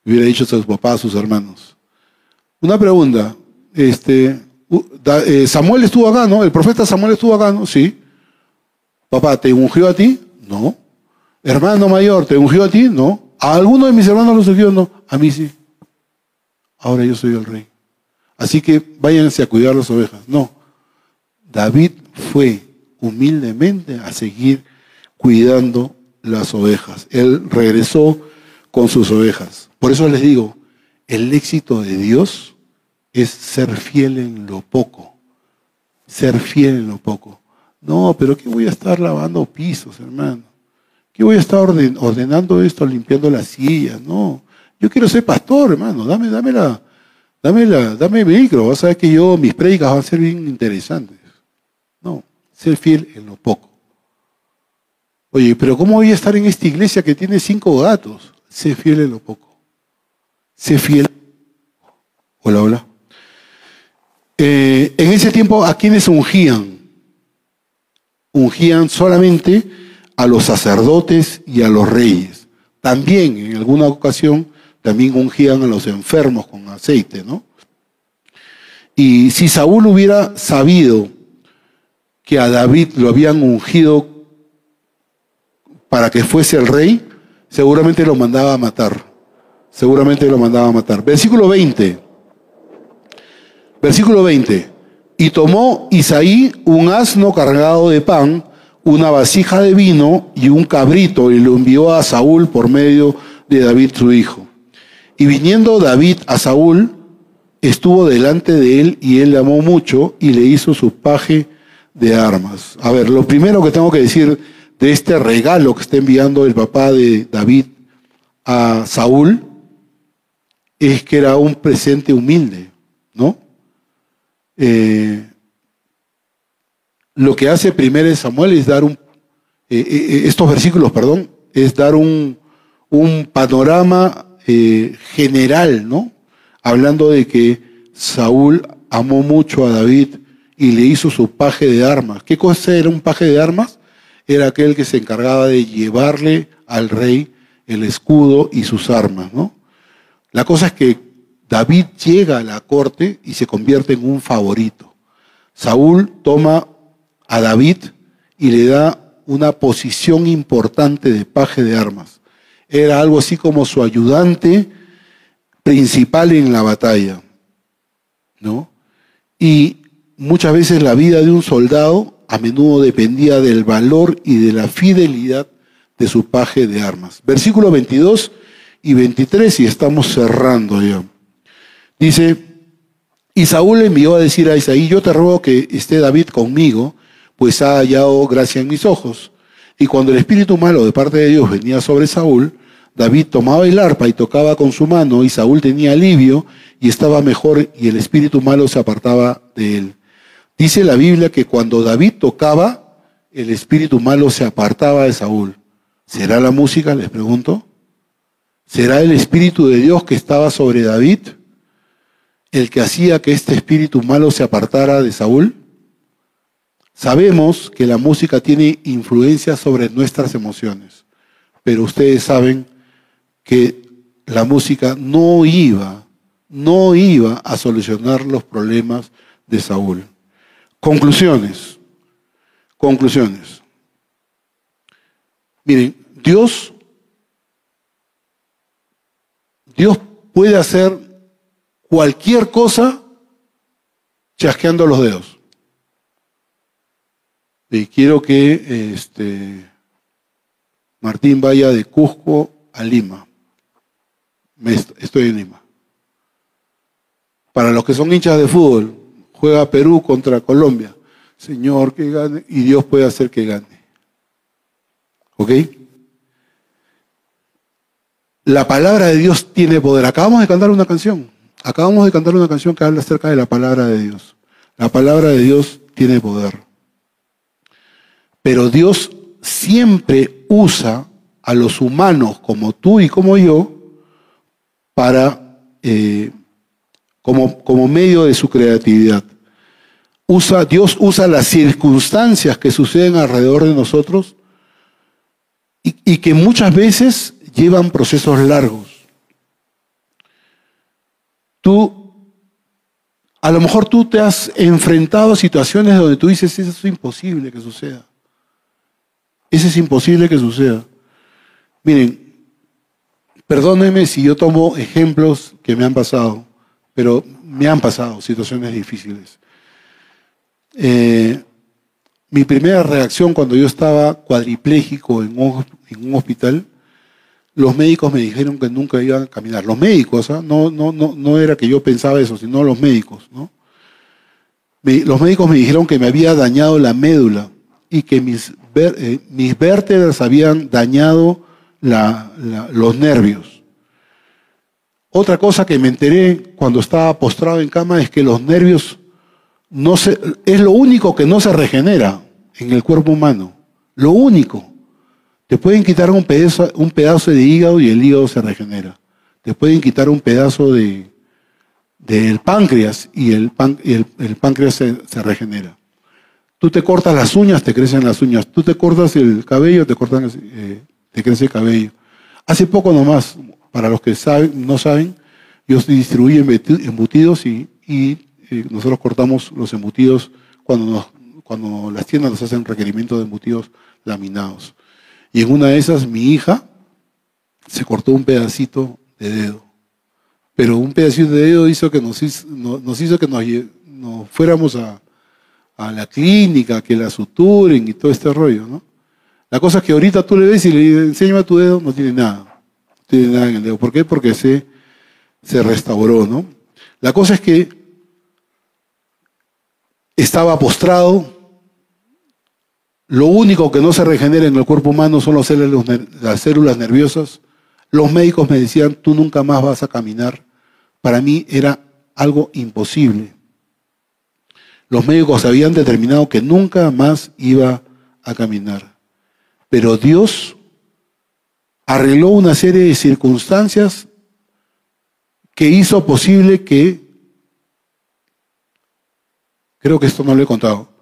Hubiera dicho a sus papás, a sus hermanos. Una pregunta. Este, eh, Samuel estuvo acá, ¿no? El profeta Samuel estuvo acá, ¿no? Sí. Papá, ¿te ungió a ti? No. Hermano mayor, ¿te ungió a ti? No. ¿A alguno de mis hermanos los ungió? No. A mí sí. Ahora yo soy el rey. Así que váyanse a cuidar las ovejas. No. David fue humildemente a seguir cuidando las ovejas. Él regresó con sus ovejas. Por eso les digo, el éxito de Dios es ser fiel en lo poco. Ser fiel en lo poco. No, pero ¿qué voy a estar lavando pisos, hermano? ¿Qué voy a estar ordenando esto, limpiando las sillas? No. Yo quiero ser pastor, hermano. Dame, dame la, dame la, dame micro. Vas a ver que yo, mis prédicas van a ser bien interesantes. No. Ser fiel en lo poco. Oye, pero ¿cómo voy a estar en esta iglesia que tiene cinco gatos? Sé fiel en lo poco. Sé fiel. Hola, hola. Eh, en ese tiempo, ¿a quiénes ungían? Ungían solamente a los sacerdotes y a los reyes. También, en alguna ocasión, también ungían a los enfermos con aceite, ¿no? Y si Saúl hubiera sabido que a David lo habían ungido para que fuese el rey, seguramente lo mandaba a matar. Seguramente lo mandaba a matar. Versículo 20. Versículo 20. Y tomó Isaí un asno cargado de pan, una vasija de vino y un cabrito y lo envió a Saúl por medio de David su hijo. Y viniendo David a Saúl, estuvo delante de él y él le amó mucho y le hizo su paje de armas. A ver, lo primero que tengo que decir de este regalo que está enviando el papá de David a Saúl es que era un presente humilde. Eh, lo que hace primero Samuel es dar un, eh, eh, estos versículos, perdón, es dar un, un panorama general, ¿no? Hablando de que Saúl amó mucho a David y le hizo su paje de armas. ¿Qué cosa era un paje de armas? Era aquel que se encargaba de llevarle al rey el escudo y sus armas, ¿no? La cosa es que David llega a la corte y se convierte en un favorito. Saúl toma a David y le da una posición importante de paje de armas. Era algo así como su ayudante principal en la batalla, ¿no? Y muchas veces la vida de un soldado a menudo dependía del valor y de la fidelidad de su paje de armas. Versículo 22 y 23 y estamos cerrando ya. Dice, y Saúl envió a decir a Isaí, yo te ruego que esté David conmigo, pues ha hallado gracia en mis ojos. Y cuando el espíritu malo de parte de Dios venía sobre Saúl, David tomaba el arpa y tocaba con su mano y Saúl tenía alivio y estaba mejor y el espíritu malo se apartaba de él. Dice la Biblia que cuando David tocaba, el espíritu malo se apartaba de Saúl. ¿Será la música? Les pregunto. ¿Será el espíritu de Dios que estaba sobre David el que hacía que este espíritu malo se apartara de Saúl? Sabemos que la música tiene influencia sobre nuestras emociones, pero ustedes saben que la música no iba, no iba a solucionar los problemas de Saúl. Conclusiones, conclusiones. Miren, Dios, Dios puede hacer cualquier cosa chasqueando los dedos. Y quiero que este, Martín vaya de Cusco a Lima. estoy en Lima. Para los que son hinchas de fútbol, juega Perú contra Colombia. Señor, que gane. Y Dios puede hacer que gane. ¿Ok? La palabra de Dios tiene poder. Acabamos de cantar una canción. Acabamos de cantar una canción que habla acerca de la palabra de Dios. La palabra de Dios tiene poder. Pero Dios siempre usa a los humanos como tú y como yo para eh, como, como medio de su creatividad. Usa, Dios usa las circunstancias que suceden alrededor de nosotros y, y que muchas veces llevan procesos largos. Tú, a lo mejor tú te has enfrentado a situaciones donde tú dices, eso es imposible que suceda. Eso es imposible que suceda. Miren, perdónenme si yo tomo ejemplos que me han pasado, pero me han pasado situaciones difíciles. Eh, mi primera reacción cuando yo estaba cuadripléjico en un, hospital, los médicos me dijeron que nunca iban a caminar. Los médicos, ¿ah? no, no, no, no era que yo pensaba eso, sino los médicos. ¿no? los médicos me dijeron que me había dañado la médula y que mis, eh, vértebras habían dañado los nervios. Otra cosa que me enteré cuando estaba postrado en cama es que los nervios no se, es lo único que no se regenera en el cuerpo humano. Lo único. Te pueden quitar un pedazo, de hígado y el hígado se regenera. Te pueden quitar un pedazo de, del páncreas y el, páncreas se, regenera. Tú te cortas las uñas, te crecen las uñas. Tú te cortas el cabello, te, cortan, eh, crece el cabello. Hace poco nomás, para los que saben, no saben, yo distribuí embutidos y, eh, nosotros cortamos los embutidos cuando, cuando las tiendas nos hacen requerimiento de embutidos laminados. Y en una de esas mi hija se cortó un pedacito de dedo. Pero un pedacito de dedo hizo que nos hizo, que nos, fuéramos a, la clínica, que la suturen y todo este rollo, ¿no? La cosa es que ahorita tú le ves y le dices, enséñame tu dedo, no tiene nada. No tiene nada en el dedo. ¿Por qué? Porque se, se restauró, ¿no? La cosa es que estaba postrado. Lo único que no se regenera en el cuerpo humano son las células nerviosas. Los médicos me decían, tú nunca más vas a caminar. Para mí era algo imposible. Los médicos habían determinado que nunca más iba a caminar. Pero Dios arregló una serie de circunstancias que hizo posible que creo que esto no lo he contado,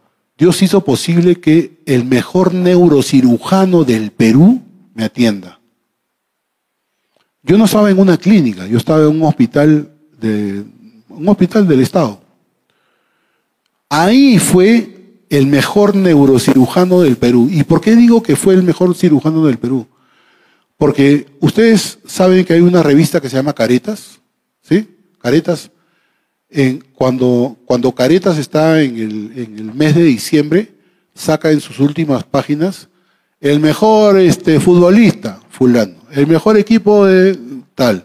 Dios hizo posible que el mejor neurocirujano del Perú me atienda. Yo no estaba en una clínica, yo estaba en un hospital, de, un hospital del Estado. Ahí fue el mejor neurocirujano del Perú. ¿Y por qué digo que fue el mejor cirujano del Perú? Porque ustedes saben que hay una revista que se llama Caretas, ¿sí? Caretas cuando, cuando Caretas está en el, mes de diciembre, saca en sus últimas páginas el mejor este, futbolista, fulano, el mejor equipo de tal,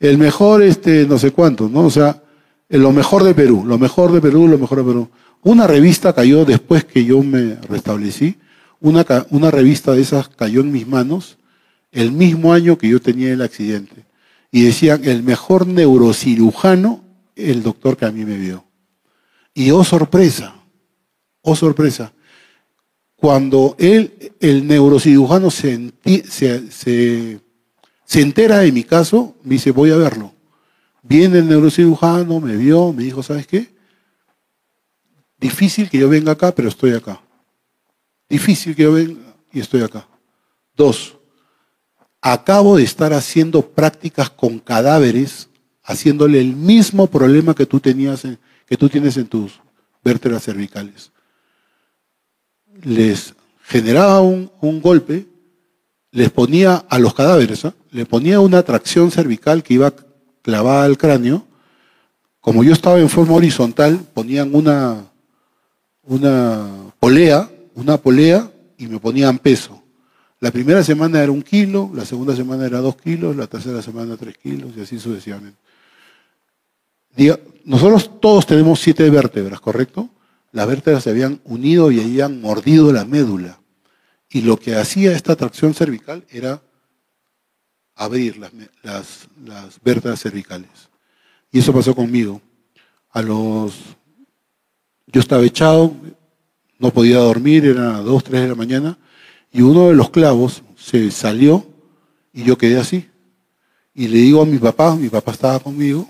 el mejor este, no sé cuánto, ¿no? O sea, lo mejor de Perú, lo mejor de Perú, lo mejor de Perú. Una revista cayó después que yo me restablecí, una, una revista de esas cayó en mis manos el mismo año que yo tenía el accidente. Y decían, el mejor neurocirujano, el doctor que a mí me vio. Y oh sorpresa, oh sorpresa, cuando él, el neurocirujano se, se, se entera de mi caso, me dice, voy a verlo. Viene el neurocirujano, me vio, me dijo, ¿sabes qué? Difícil que yo venga acá, pero estoy acá. Difícil que yo venga y estoy acá. Dos, acabo de estar haciendo prácticas con cadáveres, haciéndole el mismo problema que tú tenías, que tú tienes en tus vértebras cervicales. Les generaba un, golpe, les ponía a los cadáveres, ¿ah? le ponía una tracción cervical que iba clavada al cráneo. Como yo estaba en forma horizontal, ponían una, una polea, una polea y me ponían peso. La primera semana era un kilo, la segunda semana era dos kilos, la tercera semana tres kilos y así sucesivamente. Nosotros todos tenemos siete vértebras, ¿correcto? Las vértebras se habían unido y habían mordido la médula. Y lo que hacía esta tracción cervical era abrir las, vértebras cervicales. Y eso pasó conmigo. A los yo estaba echado, no podía dormir, eran dos, tres de la mañana, y uno de los clavos se salió y yo quedé así. Y le digo a mi papá, mi papá estaba conmigo,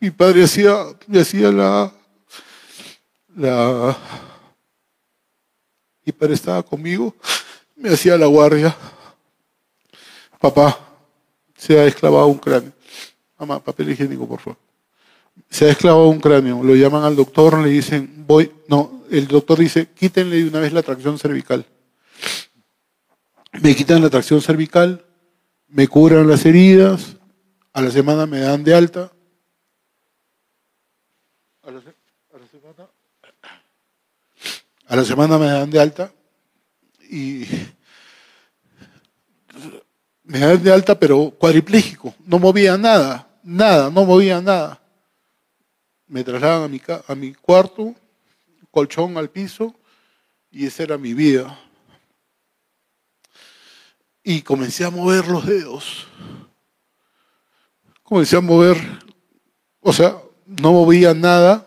mi padre hacía, me hacía la, la, mi padre estaba conmigo, me hacía la guardia. Papá, se ha esclavado un cráneo. Mamá, papel higiénico, por favor. Se ha esclavado un cráneo. Lo llaman al doctor, le dicen, voy. No, el doctor dice, quítenle de una vez la tracción cervical. Me quitan la tracción cervical, me curan las heridas, a la semana me dan de alta, A la semana me dan de alta y me dan de alta, pero cuadripléjico. No movía nada, nada, no movía nada. Me trasladan a mi, a mi cuarto, colchón al piso, y esa era mi vida. Y comencé a mover los dedos. Comencé a mover, o sea, no movía nada,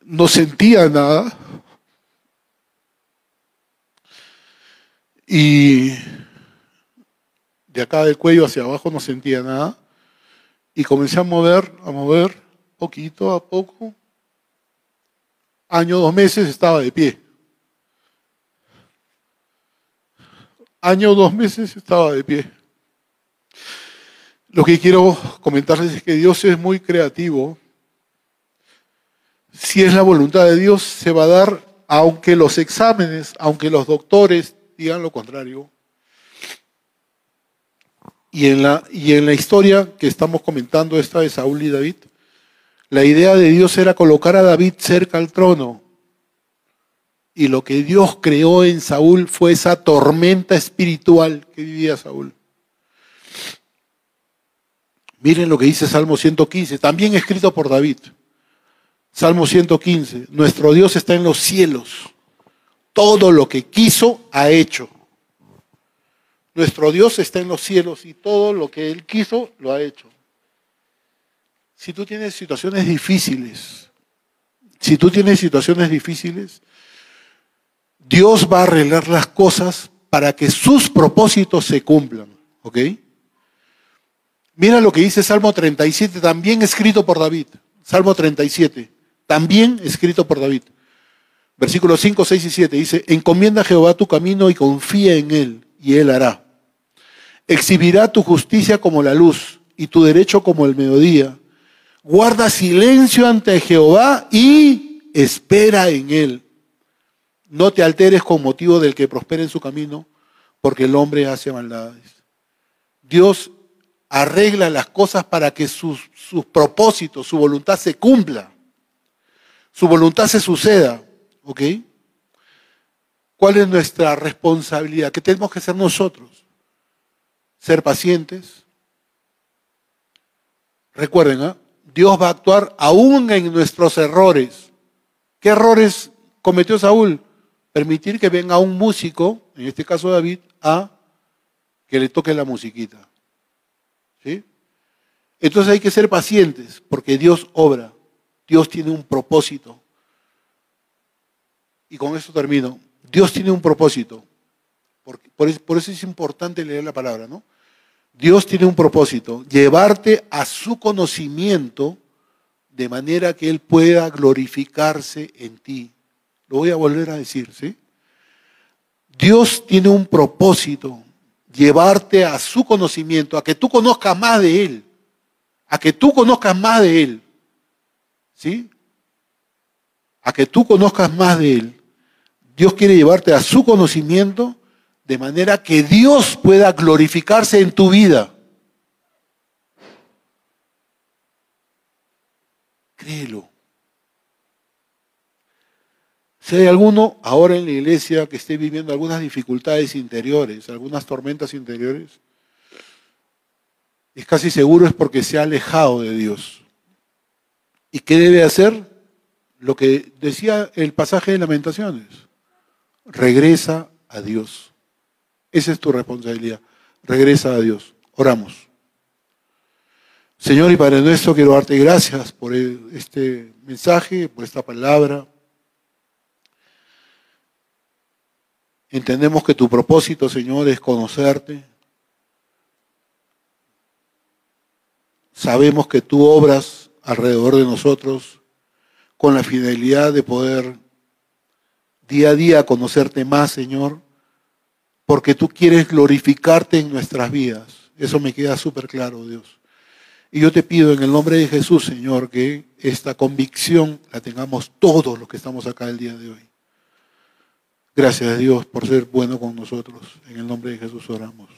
no sentía nada. Y de acá del cuello hacia abajo no sentía nada. Y comencé a mover, a mover, poquito a poco. Año, dos meses estaba de pie. Año, dos meses estaba de pie. Lo que quiero comentarles es que Dios es muy creativo si es la voluntad de Dios, se va a dar, aunque los exámenes, aunque los doctores digan lo contrario. Y en la, y en la historia que estamos comentando, esta de Saúl y David, la idea de Dios era colocar a David cerca al trono. Y lo que Dios creó en Saúl fue esa tormenta espiritual que vivía Saúl. Miren lo que dice Salmo 115, también escrito por David. Salmo 115, nuestro Dios está en los cielos. Todo lo que quiso ha hecho. Nuestro Dios está en los cielos y todo lo que Él quiso lo ha hecho. Si tú tienes situaciones difíciles, si tú tienes situaciones difíciles, Dios va a arreglar las cosas para que sus propósitos se cumplan. ¿Ok? Mira lo que dice Salmo 37, también escrito por David. Salmo 37 también escrito por David. Versículos 5, 6 y 7 dice, encomienda a Jehová tu camino y confía en él, y él hará. Exhibirá tu justicia como la luz y tu derecho como el mediodía. Guarda silencio ante Jehová y espera en él. No te alteres con motivo del que prospere en su camino, porque el hombre hace maldades. Dios arregla las cosas para que sus, propósitos, su voluntad se cumpla. su voluntad se suceda. ¿Ok? ¿Cuál es nuestra responsabilidad? ¿Qué tenemos que hacer nosotros? Ser pacientes. Recuerden, ¿eh? Dios va a actuar aún en nuestros errores. ¿Qué errores cometió Saúl? Permitir que venga un músico, en este caso David, a que le toque la musiquita. Entonces hay que ser pacientes, porque Dios obra, Dios tiene un propósito. Y con esto termino. Dios tiene un propósito. Por, por, eso es importante leer la palabra, ¿no? Dios tiene un propósito, llevarte a su conocimiento de manera que Él pueda glorificarse en ti. Lo voy a volver a decir, ¿sí? Dios tiene un propósito, llevarte a su conocimiento, a que tú conozcas más de Él, a que tú conozcas más de Él, ¿sí? A que tú conozcas más de Él. Dios quiere llevarte a su conocimiento de manera que Dios pueda glorificarse en tu vida. Créelo. Si hay alguno ahora en la iglesia que esté viviendo algunas dificultades interiores, algunas tormentas interiores, es casi seguro es porque se ha alejado de Dios. ¿Y qué debe hacer? Lo que decía el pasaje de Lamentaciones. Regresa a Dios. Esa es tu responsabilidad. Regresa a Dios. Oramos. Señor y Padre nuestro, quiero darte gracias por este mensaje, por esta palabra. Entendemos que tu propósito, Señor, es conocerte. Sabemos que tú obras alrededor de nosotros con la fidelidad de poder día a día conocerte más, Señor, porque tú quieres glorificarte en nuestras vidas. Eso me queda súper claro, Dios. Y yo te pido en el nombre de Jesús, Señor, que esta convicción la tengamos todos los que estamos acá el día de hoy. Gracias a Dios por ser bueno con nosotros. En el nombre de Jesús oramos.